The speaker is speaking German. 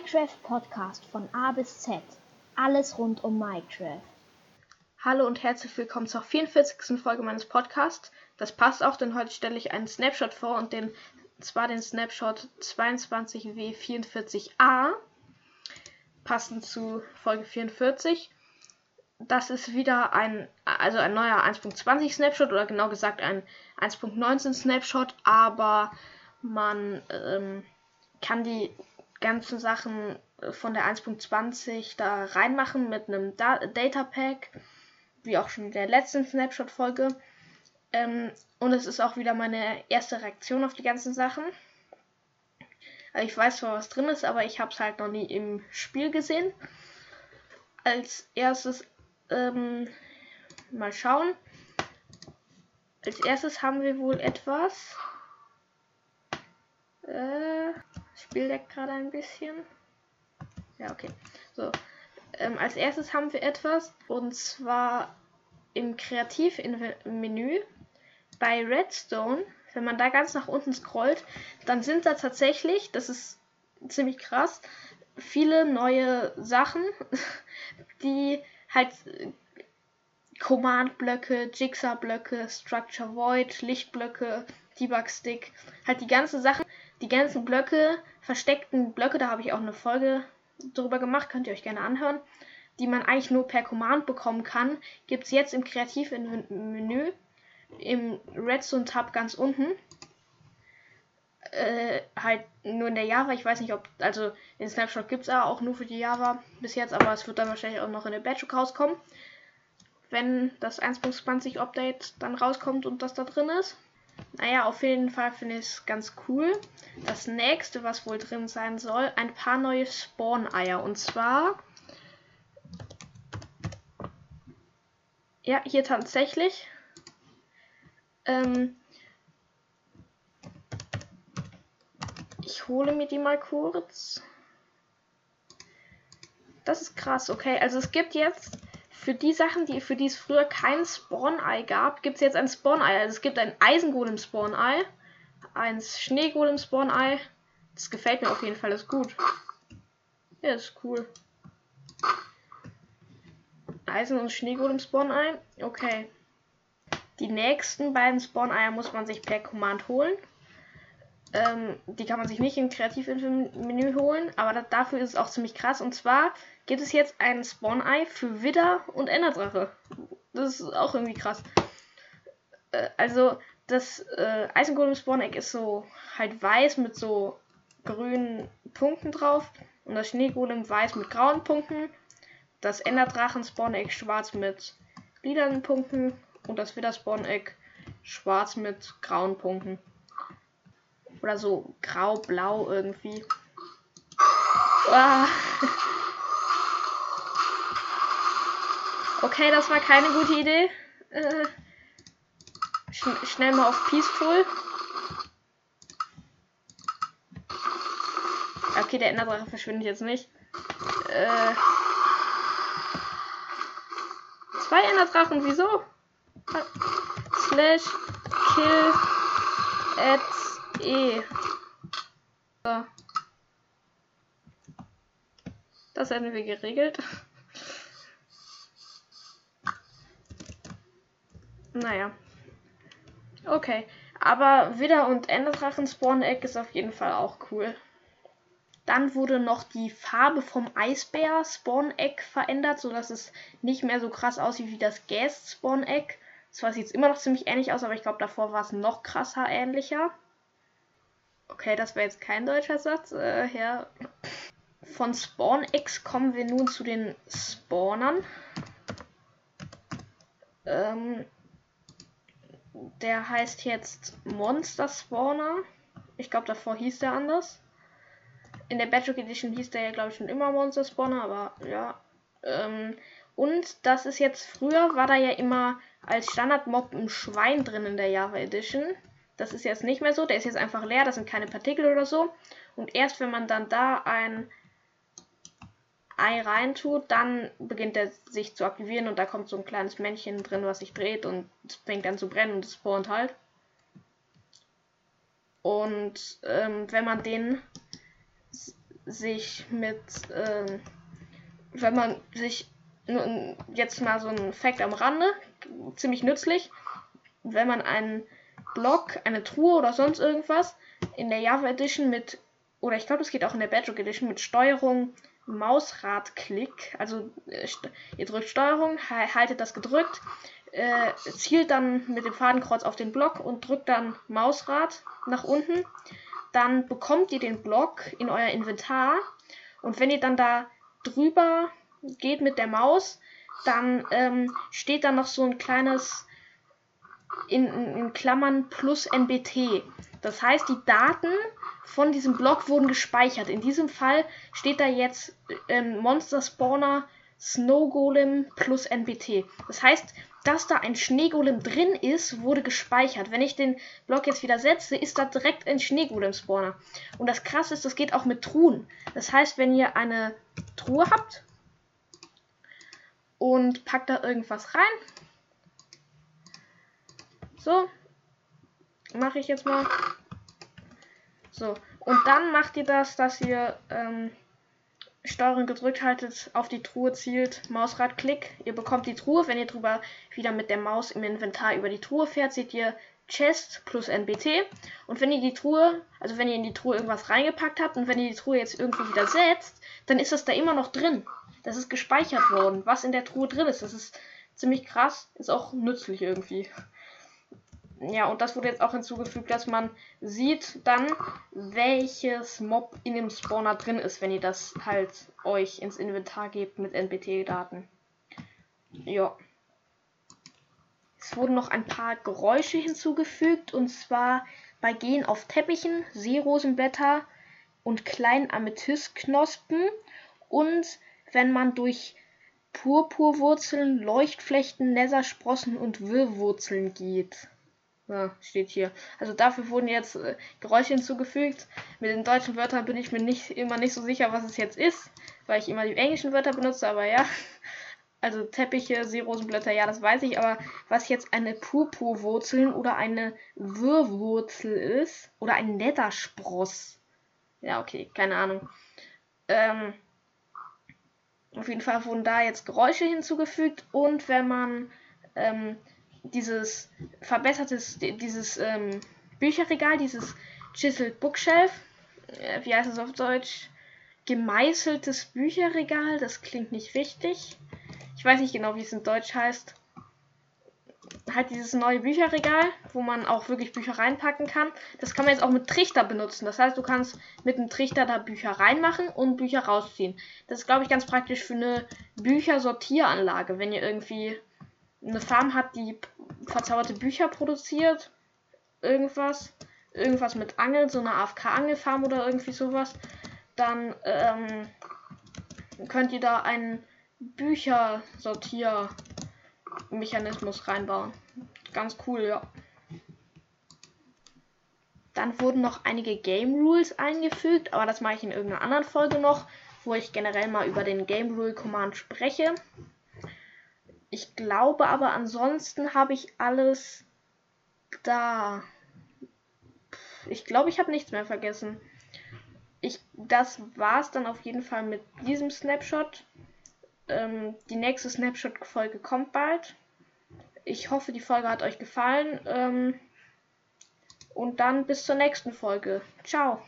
Minecraft Podcast von A bis Z. Alles rund um Minecraft. Hallo und herzlich willkommen zur 44. Folge meines Podcasts. Das passt auch, denn heute stelle ich einen Snapshot vor und den zwar den Snapshot 22W44A, passend zu Folge 44. Das ist wieder ein, also ein neuer 1.20 Snapshot oder genau gesagt ein 1.19 Snapshot, aber man ähm, kann die ganzen Sachen von der 1.20 da reinmachen mit einem da Data Pack, wie auch schon in der letzten Snapshot-Folge. Ähm, und es ist auch wieder meine erste Reaktion auf die ganzen Sachen. Also ich weiß zwar, was drin ist, aber ich habe es halt noch nie im Spiel gesehen. Als erstes ähm, mal schauen. Als erstes haben wir wohl etwas. Äh, Spiel leckt gerade ein bisschen. Ja, okay. So. Ähm, als erstes haben wir etwas. Und zwar im Kreativ-Menü bei Redstone. Wenn man da ganz nach unten scrollt, dann sind da tatsächlich, das ist ziemlich krass, viele neue Sachen, die halt Command-Blöcke, Jigsaw-Blöcke, Structure Void, Lichtblöcke, Debug-Stick, halt die ganzen Sachen, die ganzen Blöcke, versteckten Blöcke, da habe ich auch eine Folge drüber gemacht, könnt ihr euch gerne anhören, die man eigentlich nur per Command bekommen kann, gibt es jetzt im Kreativ-Menü im Redstone-Tab ganz unten. Äh, halt nur in der Java, ich weiß nicht, ob, also den Snapshot gibt es auch nur für die Java bis jetzt, aber es wird dann wahrscheinlich auch noch in der Batch rauskommen, wenn das 1.20 Update dann rauskommt und das da drin ist. Naja, auf jeden Fall finde ich es ganz cool. Das nächste, was wohl drin sein soll, ein paar neue Spawn-Eier. Und zwar. Ja, hier tatsächlich. Ähm, ich hole mir die mal kurz. Das ist krass, okay. Also es gibt jetzt für die Sachen, die für die es früher kein Spawn-Ei gab, gibt es jetzt ein Spawn-Ei. Also es gibt ein Eisengolem Spawn-Ei, ein Schneegolem Spawn-Ei. Das gefällt mir auf jeden Fall, das ist gut. Ja, das ist cool. Eisen- und Schneegolem Spawn-Ei. Okay. Die nächsten beiden Spawn-Eier muss man sich per Command holen. Ähm, die kann man sich nicht im Kreativ-Menü holen, aber das, dafür ist es auch ziemlich krass. Und zwar gibt es jetzt ein Spawn-Ei für Widder und Enderdrache. Das ist auch irgendwie krass. Äh, also, das äh, Eisengolem Spawn-Egg ist so halt weiß mit so grünen Punkten drauf. Und das Schneegolem weiß mit grauen Punkten. Das Enderdrachen Spawn-Egg schwarz mit lilanen Punkten. Und das Widder Spawn-Egg schwarz mit grauen Punkten. Oder so grau-blau irgendwie. Ah. Okay, das war keine gute Idee. Äh, schn schnell mal auf Peaceful. Okay, der Enderdrache verschwindet jetzt nicht. Äh, zwei Enderdrachen, wieso? Slash kill at E. So. Das hätten wir geregelt. Naja. Okay. Aber Widder und Enderdrachen Spawn Egg ist auf jeden Fall auch cool. Dann wurde noch die Farbe vom Eisbär Spawn Egg verändert, sodass es nicht mehr so krass aussieht wie das Gas Spawn Egg. Zwar sieht es immer noch ziemlich ähnlich aus, aber ich glaube davor war es noch krasser ähnlicher. Okay, das wäre jetzt kein deutscher Satz. Äh, ja. Von Spawn X kommen wir nun zu den Spawnern. Ähm, der heißt jetzt Monster Spawner. Ich glaube, davor hieß der anders. In der Bedrock Edition hieß der ja, glaube ich, schon immer Monster Spawner, aber ja. Ähm, und das ist jetzt, früher war da ja immer als Standard-Mob ein Schwein drin in der Java Edition. Das ist jetzt nicht mehr so. Der ist jetzt einfach leer. Das sind keine Partikel oder so. Und erst wenn man dann da ein Ei reintut, dann beginnt er sich zu aktivieren und da kommt so ein kleines Männchen drin, was sich dreht und es fängt an zu brennen und es spawnt halt. Und ähm, wenn man den sich mit, ähm, wenn man sich jetzt mal so ein Fact am Rande, ziemlich nützlich, wenn man einen Block, eine Truhe oder sonst irgendwas in der Java Edition mit, oder ich glaube, es geht auch in der Bedrock Edition mit Steuerung Mausradklick, also äh, ihr drückt Steuerung, haltet das gedrückt, äh, zielt dann mit dem Fadenkreuz auf den Block und drückt dann Mausrad nach unten. Dann bekommt ihr den Block in euer Inventar und wenn ihr dann da drüber geht mit der Maus, dann ähm, steht da noch so ein kleines in, in Klammern plus NBT. Das heißt, die Daten von diesem Block wurden gespeichert. In diesem Fall steht da jetzt ähm, Monster Spawner Snow Golem plus NBT. Das heißt, dass da ein Schneegolem drin ist, wurde gespeichert. Wenn ich den Block jetzt wieder setze, ist da direkt ein Schneegolem-Spawner. Und das krasse ist, das geht auch mit Truhen. Das heißt, wenn ihr eine Truhe habt und packt da irgendwas rein. So. Mache ich jetzt mal. So. Und dann macht ihr das, dass ihr ähm, Steuerung gedrückt haltet, auf die Truhe zielt, Mausrad Klick. Ihr bekommt die Truhe. Wenn ihr drüber wieder mit der Maus im Inventar über die Truhe fährt, seht ihr Chest plus NBT. Und wenn ihr die Truhe, also wenn ihr in die Truhe irgendwas reingepackt habt und wenn ihr die Truhe jetzt irgendwo wieder setzt, dann ist das da immer noch drin. Das ist gespeichert worden, was in der Truhe drin ist. Das ist ziemlich krass, ist auch nützlich irgendwie ja, und das wurde jetzt auch hinzugefügt, dass man sieht dann, welches Mob in dem Spawner drin ist, wenn ihr das halt euch ins Inventar gebt mit NBT-Daten. Ja. Es wurden noch ein paar Geräusche hinzugefügt, und zwar bei Gehen auf Teppichen, Seerosenblätter und kleinen Amethystknospen und wenn man durch Purpurwurzeln, Leuchtflechten, Nettersprossen und Wirrwurzeln geht. Ja, steht hier. Also dafür wurden jetzt äh, Geräusche hinzugefügt. Mit den deutschen Wörtern bin ich mir nicht immer nicht so sicher, was es jetzt ist, weil ich immer die englischen Wörter benutze, aber ja. Also Teppiche, Seerosenblätter, ja, das weiß ich, aber was jetzt eine Purpurwurzel oder eine Wirrwurzel ist oder ein Netterspross. Ja, okay, keine Ahnung. Ähm, auf jeden Fall wurden da jetzt Geräusche hinzugefügt und wenn man ähm, dieses verbessertes, dieses ähm, Bücherregal, dieses Chiseled Bookshelf, äh, wie heißt es auf Deutsch? Gemeißeltes Bücherregal, das klingt nicht richtig. Ich weiß nicht genau, wie es in Deutsch heißt. Halt dieses neue Bücherregal, wo man auch wirklich Bücher reinpacken kann. Das kann man jetzt auch mit Trichter benutzen. Das heißt, du kannst mit einem Trichter da Bücher reinmachen und Bücher rausziehen. Das ist, glaube ich, ganz praktisch für eine Büchersortieranlage, wenn ihr irgendwie eine Farm hat, die verzauberte Bücher produziert, irgendwas, irgendwas mit Angel, so eine AFK-Angelfarm oder irgendwie sowas, dann ähm, könnt ihr da einen Büchersortiermechanismus reinbauen. Ganz cool, ja. Dann wurden noch einige Game Rules eingefügt, aber das mache ich in irgendeiner anderen Folge noch, wo ich generell mal über den Game Rule Command spreche. Ich glaube aber ansonsten habe ich alles da. Ich glaube, ich habe nichts mehr vergessen. Ich, das war's dann auf jeden Fall mit diesem Snapshot. Ähm, die nächste Snapshot-Folge kommt bald. Ich hoffe, die Folge hat euch gefallen. Ähm, und dann bis zur nächsten Folge. Ciao.